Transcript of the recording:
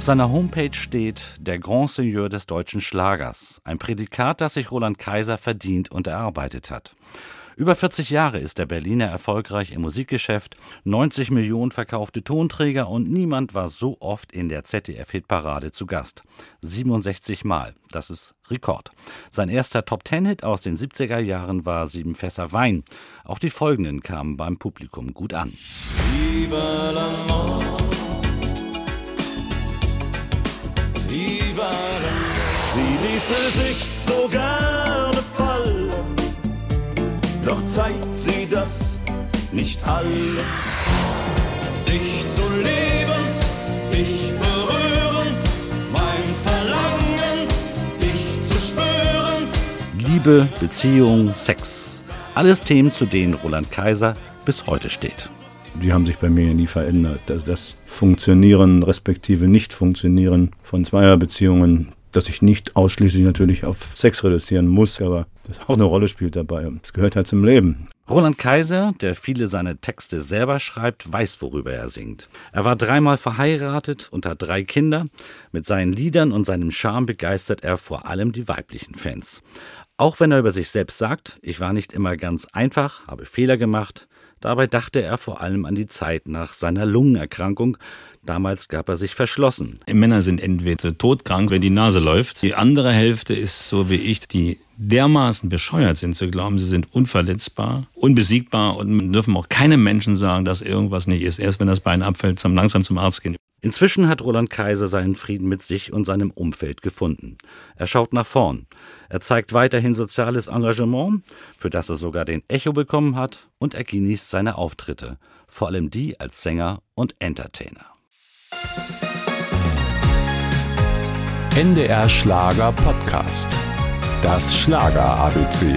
Auf seiner Homepage steht der Grand Seigneur des deutschen Schlagers, ein Prädikat, das sich Roland Kaiser verdient und erarbeitet hat. Über 40 Jahre ist der Berliner erfolgreich im Musikgeschäft, 90 Millionen verkaufte Tonträger und niemand war so oft in der ZDF-Hitparade zu Gast. 67 Mal, das ist Rekord. Sein erster Top-Ten-Hit aus den 70er Jahren war Sieben Fässer Wein. Auch die folgenden kamen beim Publikum gut an. Viva l'amore. Viva l'amore. Sie ließe sich sogar doch zeigt sie das nicht allen. Dich zu lieben, dich berühren, mein Verlangen, dich zu spüren. Liebe, Beziehung, Sex. Alles Themen, zu denen Roland Kaiser bis heute steht. Die haben sich bei mir nie verändert. Das, das Funktionieren respektive Nicht-Funktionieren von Zweierbeziehungen dass ich nicht ausschließlich natürlich auf Sex reduzieren muss, aber das auch eine Rolle spielt dabei. Es gehört halt zum Leben. Roland Kaiser, der viele seiner Texte selber schreibt, weiß, worüber er singt. Er war dreimal verheiratet und hat drei Kinder. Mit seinen Liedern und seinem Charme begeistert er vor allem die weiblichen Fans. Auch wenn er über sich selbst sagt, ich war nicht immer ganz einfach, habe Fehler gemacht, dabei dachte er vor allem an die Zeit nach seiner Lungenerkrankung, Damals gab er sich verschlossen. Männer sind entweder todkrank, wenn die Nase läuft. Die andere Hälfte ist so wie ich, die dermaßen bescheuert sind zu glauben, sie sind unverletzbar, unbesiegbar und dürfen auch keinem Menschen sagen, dass irgendwas nicht ist. Erst wenn das Bein abfällt, langsam zum Arzt gehen. Inzwischen hat Roland Kaiser seinen Frieden mit sich und seinem Umfeld gefunden. Er schaut nach vorn. Er zeigt weiterhin soziales Engagement, für das er sogar den Echo bekommen hat, und er genießt seine Auftritte, vor allem die als Sänger und Entertainer. NDR Schlager Podcast. Das Schlager ABC.